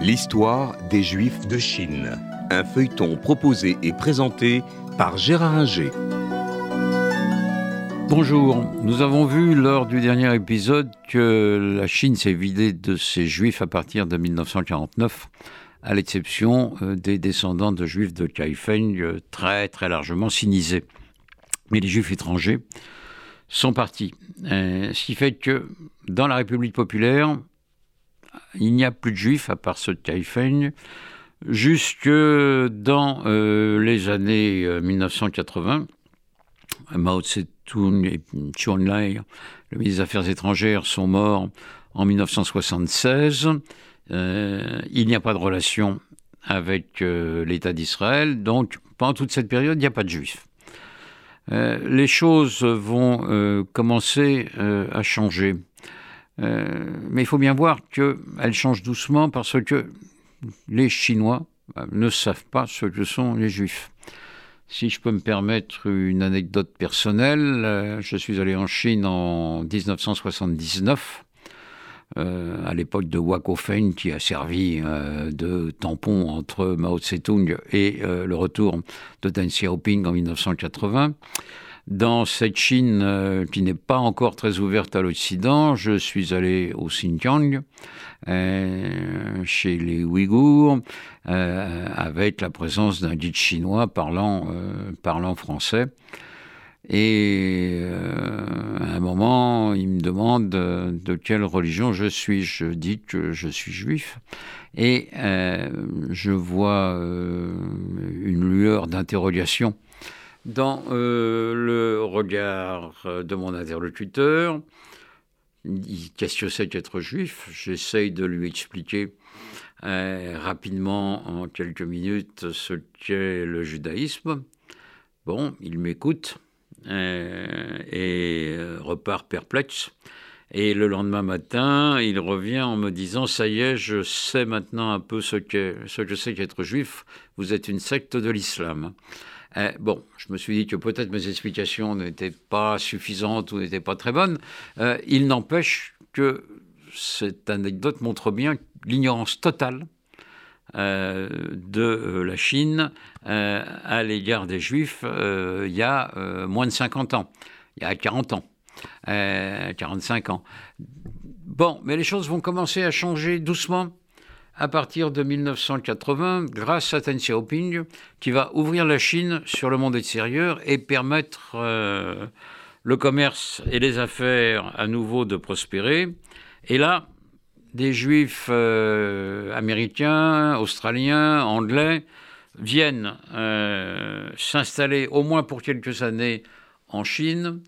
L'histoire des Juifs de Chine. Un feuilleton proposé et présenté par Gérard Inger. Bonjour, nous avons vu lors du dernier épisode que la Chine s'est vidée de ses juifs à partir de 1949, à l'exception euh, des descendants de juifs de Kaifeng euh, très très largement sinisés. Mais les juifs étrangers sont partis. Euh, ce qui fait que dans la République populaire, il n'y a plus de juifs à part ceux de jusque dans euh, les années 1980. Euh, Mao Tse-tung et Chou Enlai, le ministre des Affaires étrangères, sont morts en 1976. Euh, il n'y a pas de relation avec l'État d'Israël, donc pendant toute cette période, il n'y a pas de juifs. les choses vont commencer à changer. Mais il faut bien voir qu'elles changent doucement parce que les Chinois euh, ne savent pas ce que sont les Juifs. Si je peux me permettre une anecdote personnelle, euh, je suis allé en Chine en 1979, euh, à l'époque de Wakofeng, qui a servi de tampon entre Mao Tse-tung et le retour de Deng Xiaoping en 1980. Dans cette Chine qui n'est pas encore très ouverte à l'Occident, je suis allé au Xinjiang, euh, chez les Ouïghours, euh, avec la présence d'un guide chinois parlant, euh, parlant français. Et à un moment, il me demande de quelle religion je suis. Je dis que je suis juif. Et je vois une lueur d'interrogation dans le regard de mon interlocuteur qu'est-ce que c'est qu'être juif? J'essaye de lui expliquer euh, rapidement, en quelques minutes, ce qu'est le judaïsme. Bon, il m'écoute euh, et euh, repart perplexe. Et le lendemain matin, il revient en me disant Ça y est, je sais maintenant un peu ce, ce que c'est qu'être juif. Vous êtes une secte de l'islam. Euh, bon, je me suis dit que peut-être mes explications n'étaient pas suffisantes ou n'étaient pas très bonnes. Euh, il n'empêche que cette anecdote montre bien l'ignorance totale euh, de la Chine à l'égard des Juifs il y a moins de 50 ans, il y a 40 ans, 45 ans. Bon, mais les choses vont commencer à changer doucement à partir de 1980 grâce à Deng Xiaoping qui va ouvrir la Chine sur le monde extérieur et permettre euh, le commerce et les affaires à nouveau de prospérer. Et là, des juifs euh, américains, australiens, anglais viennent euh, s'installer au moins pour quelques années en Chine,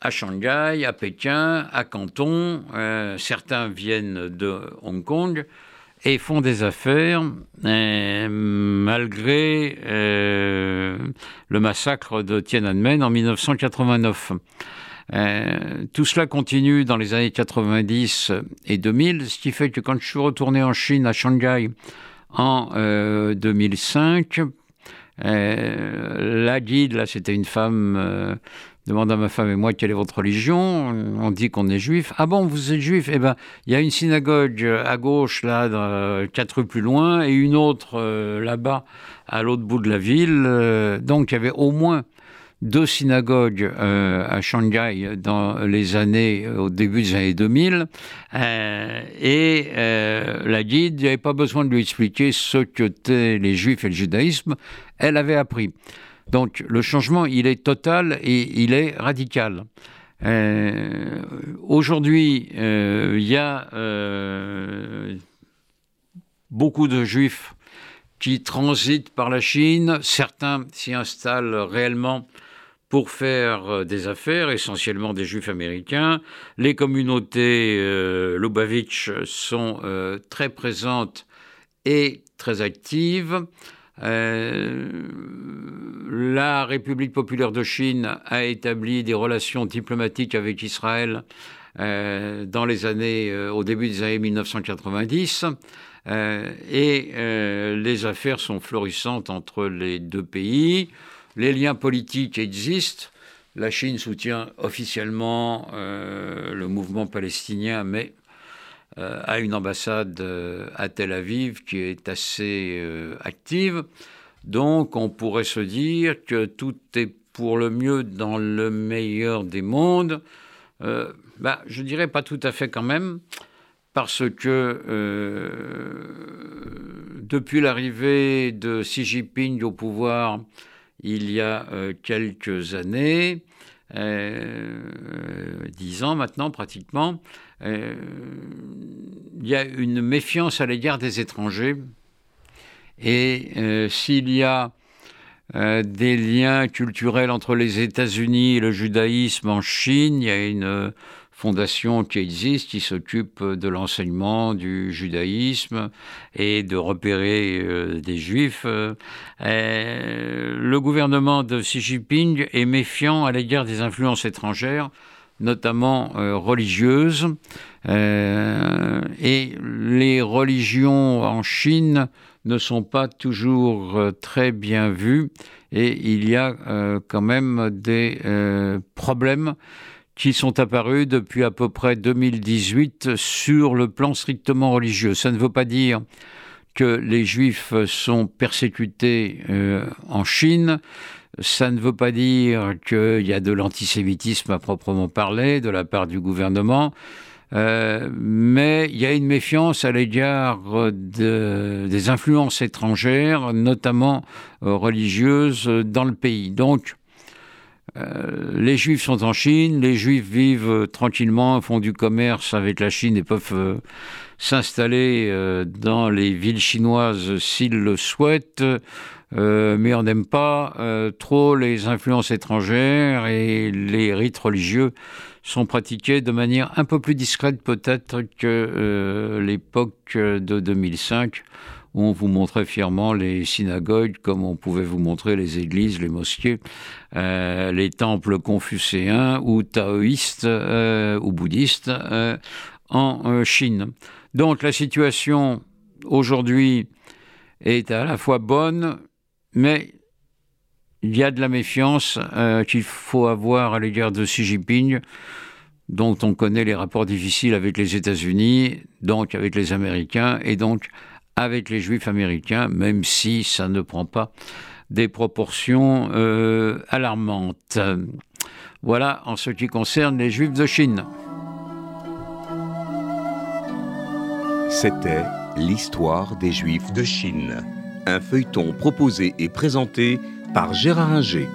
à Shanghai, à Pékin, à Canton. certains viennent de Hong Kong et font des affaires euh, malgré euh, le massacre de Tiananmen en 1989. Euh, tout cela continue dans les années 90 et 2000, ce qui fait que quand je suis retourné en Chine, à Shanghai, en 2005, la guide, là c'était une femme demande à ma femme et moi quelle est votre religion. On dit qu'on est juif. Ah bon, vous êtes juif? Eh ben, il y a une synagogue à gauche là, quatre rues plus loin, et une autre euh, là-bas à l'autre bout de la ville. Euh, donc il y avait au moins deux synagogues euh, à Shanghai dans les années, au début des années 2000. et la guide, il n'y avait pas besoin de lui expliquer ce qu'étaient les juifs et le judaïsme. Elle avait appris. Donc le changement, il est total et il est radical. Euh, aujourd'hui, euh, il y a euh, beaucoup de juifs qui transitent par la Chine. Certains s'y installent réellement pour faire des affaires, essentiellement des juifs américains. Les communautés Lubavitch sont très présentes et très actives. Euh, la République populaire de Chine a établi des relations diplomatiques avec Israël euh, dans les années, euh, au début des années 1990. et les affaires sont florissantes entre les deux pays. Les liens politiques existent. La Chine soutient officiellement le mouvement palestinien, mais a une ambassade à Tel Aviv qui est assez active. Donc on pourrait se dire que tout est pour le mieux dans le meilleur des mondes. bah, je dirais pas tout à fait quand même, parce que depuis l'arrivée de Xi Jinping au pouvoir il y a quelques années, euh, dix ans maintenant pratiquement, euh, il y a une méfiance à l'égard des étrangers. Et euh, s'il y a des liens culturels entre les États-Unis et le judaïsme en Chine, il y a une fondation qui existe, qui s'occupe de l'enseignement du judaïsme et de repérer euh, des juifs. Euh, le gouvernement de Xi Jinping est méfiant à l'égard des influences étrangères, notamment euh, religieuses. et les religions en Chine ne sont pas toujours très bien vues et il y a quand même des problèmes qui sont apparus depuis à peu près 2018 sur le plan strictement religieux. Ça ne veut pas dire que les juifs sont persécutés euh, en Chine. Ça ne veut pas dire qu'il y a de l'antisémitisme à proprement parler de la part du gouvernement. Euh, mais il y a une méfiance à l'égard des influences étrangères, notamment euh, religieuses, dans le pays. Donc, euh, les Juifs sont en Chine, les Juifs vivent euh, tranquillement, font du commerce avec la Chine et peuvent euh, s'installer dans les villes chinoises s'ils le souhaitent, mais on n'aime pas trop les influences étrangères et les rites religieux sont pratiqués de manière un peu plus discrète peut-être que l'époque de 2005 on vous montrait fièrement les synagogues comme on pouvait vous montrer les églises, les mosquées, euh, les temples confucéens ou taoïstes euh, ou bouddhistes euh, en Chine. Donc la situation aujourd'hui est à la fois bonne, mais il y a de la méfiance qu'il faut avoir à l'égard de Xi Jinping dont on connaît les rapports difficiles avec les États-Unis, donc avec les Américains, et donc avec les juifs américains, même si ça ne prend pas des proportions euh, alarmantes. Voilà en ce qui concerne les juifs de Chine. C'était l'histoire des juifs de Chine, un feuilleton proposé et présenté par Gérard Inger.